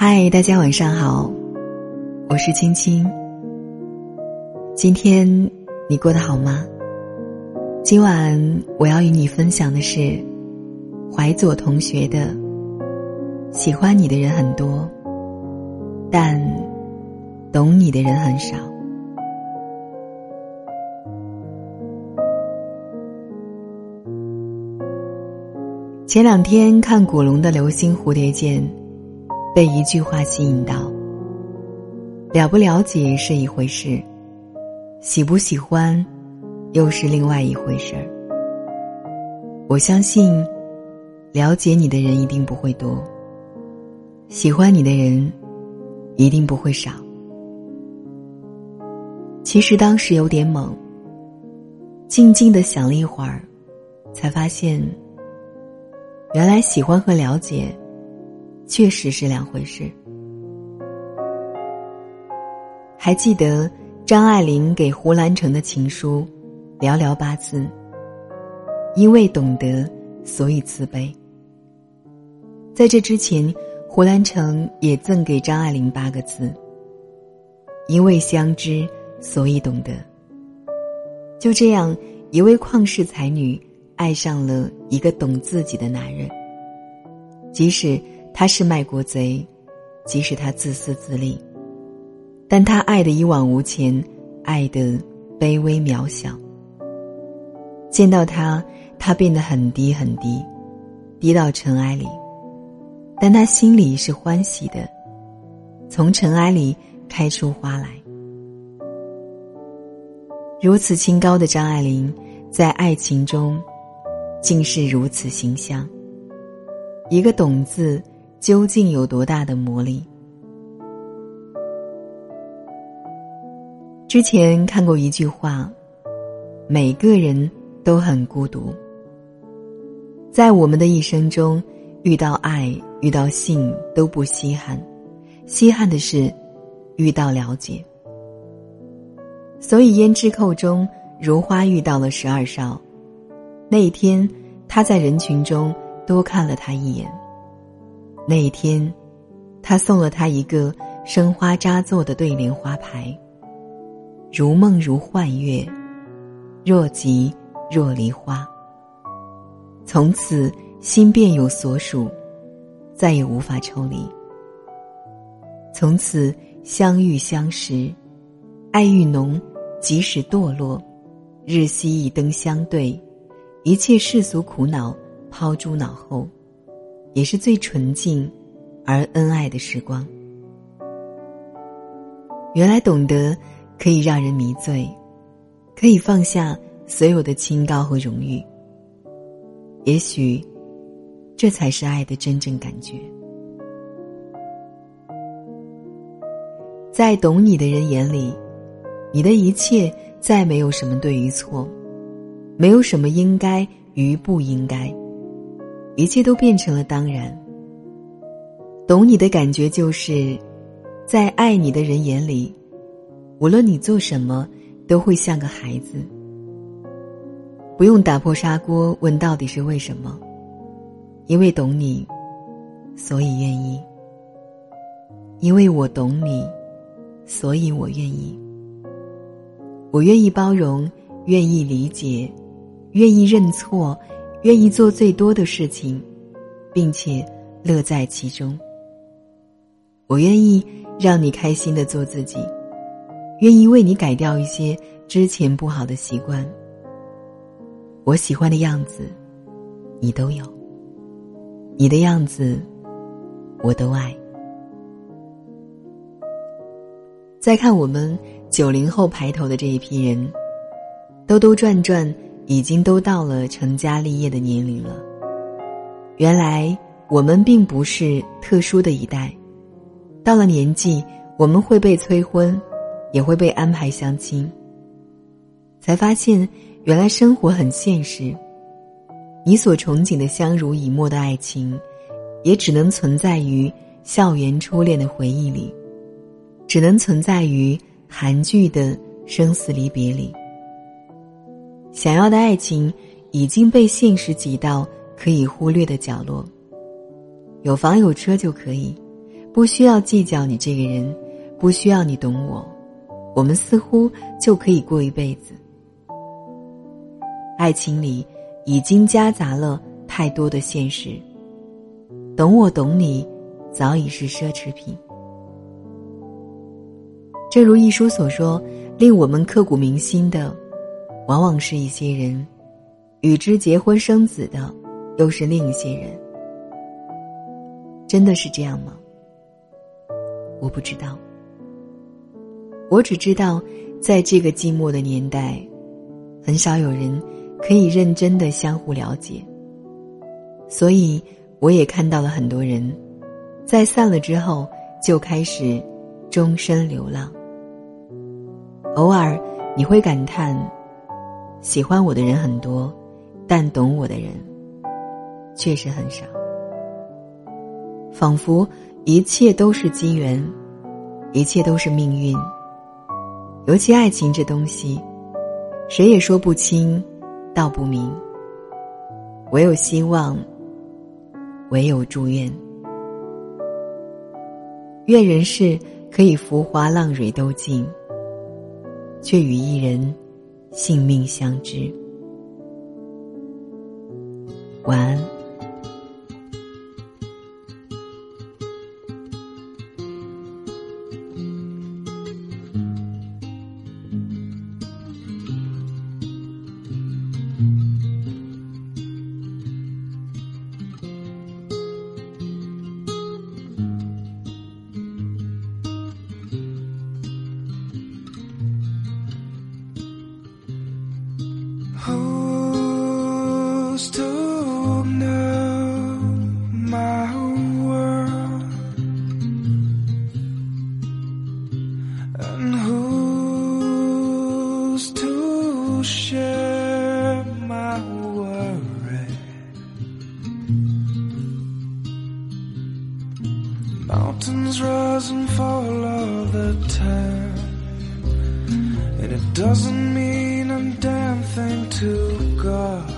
嗨，大家晚上好，我是青青。今天你过得好吗？今晚我要与你分享的是怀左同学的《喜欢你的人很多，但懂你的人很少》。前两天看古龙的《流星蝴蝶剑》。被一句话吸引到，了不了解是一回事，喜不喜欢，又是另外一回事儿。我相信，了解你的人一定不会多，喜欢你的人一定不会少。其实当时有点懵，静静的想了一会儿，才发现，原来喜欢和了解。确实是两回事。还记得张爱玲给胡兰成的情书，寥寥八字。因为懂得，所以慈悲。在这之前，胡兰成也赠给张爱玲八个字：因为相知，所以懂得。就这样，一位旷世才女爱上了一个懂自己的男人，即使。他是卖国贼，即使他自私自利，但他爱的一往无前，爱的卑微渺小。见到他，他变得很低很低，低到尘埃里，但他心里是欢喜的，从尘埃里开出花来。如此清高的张爱玲，在爱情中，竟是如此形象。一个“懂”字。究竟有多大的魔力？之前看过一句话：“每个人都很孤独。”在我们的一生中，遇到爱、遇到性都不稀罕，稀罕的是遇到了解。所以胭脂扣中，如花遇到了十二少。那一天，他在人群中多看了他一眼。那一天，他送了他一个生花扎作的对联花牌。如梦如幻月，若即若离花。从此心便有所属，再也无法抽离。从此相遇相识，爱愈浓，即使堕落，日夕一灯相对，一切世俗苦恼抛诸脑后。也是最纯净而恩爱的时光。原来懂得可以让人迷醉，可以放下所有的清高和荣誉。也许，这才是爱的真正感觉。在懂你的人眼里，你的一切再没有什么对与错，没有什么应该与不应该。一切都变成了当然。懂你的感觉就是，在爱你的人眼里，无论你做什么，都会像个孩子。不用打破砂锅问到底是为什么，因为懂你，所以愿意。因为我懂你，所以我愿意。我愿意包容，愿意理解，愿意认错。愿意做最多的事情，并且乐在其中。我愿意让你开心的做自己，愿意为你改掉一些之前不好的习惯。我喜欢的样子，你都有；你的样子，我都爱。再看我们九零后排头的这一批人，兜兜转转。已经都到了成家立业的年龄了。原来我们并不是特殊的一代，到了年纪，我们会被催婚，也会被安排相亲。才发现，原来生活很现实。你所憧憬的相濡以沫的爱情，也只能存在于校园初恋的回忆里，只能存在于韩剧的生死离别里。想要的爱情已经被现实挤到可以忽略的角落。有房有车就可以，不需要计较你这个人，不需要你懂我，我们似乎就可以过一辈子。爱情里已经夹杂了太多的现实，懂我懂你，早已是奢侈品。正如一书所说，令我们刻骨铭心的，往往是一些人；与之结婚生子的，又是另一些人。真的是这样吗？我不知道。我只知道，在这个寂寞的年代，很少有人可以认真的相互了解。所以，我也看到了很多人，在散了之后就开始终身流浪。偶尔你会感叹，喜欢我的人很多，但懂我的人确实很少。仿佛一切都是机缘，一切都是命运。尤其爱情这东西，谁也说不清，道不明。唯有希望，唯有祝愿。愿人世可以浮华浪蕊都尽。却与一人性命相知。晚安。Mountains rise and fall all the time. And it doesn't mean a damn thing to God.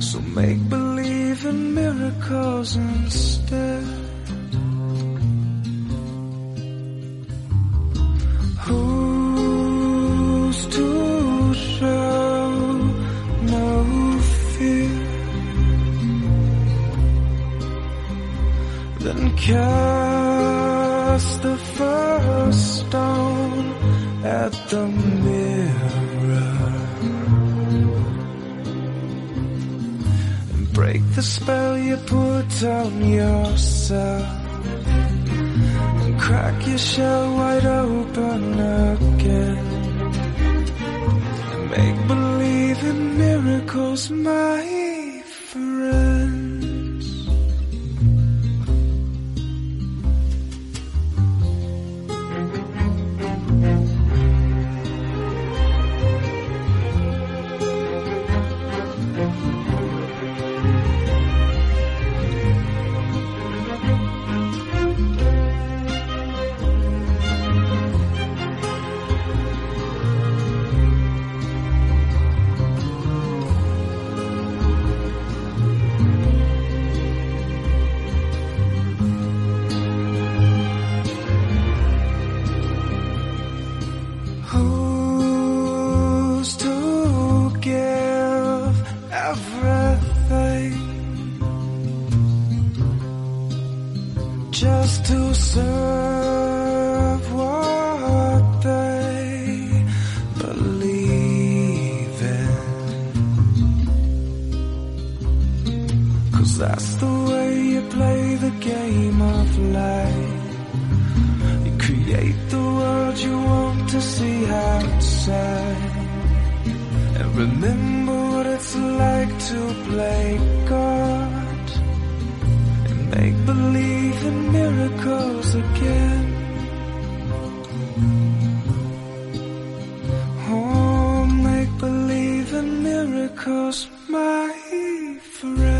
So make believe in miracles instead. Cast the first stone at the mirror. And break the spell you put on yourself. And crack your shell wide open again. And make believe in miracles, Remember what it's like to play God and make believe in miracles again. Oh, make believe in miracles, my friend.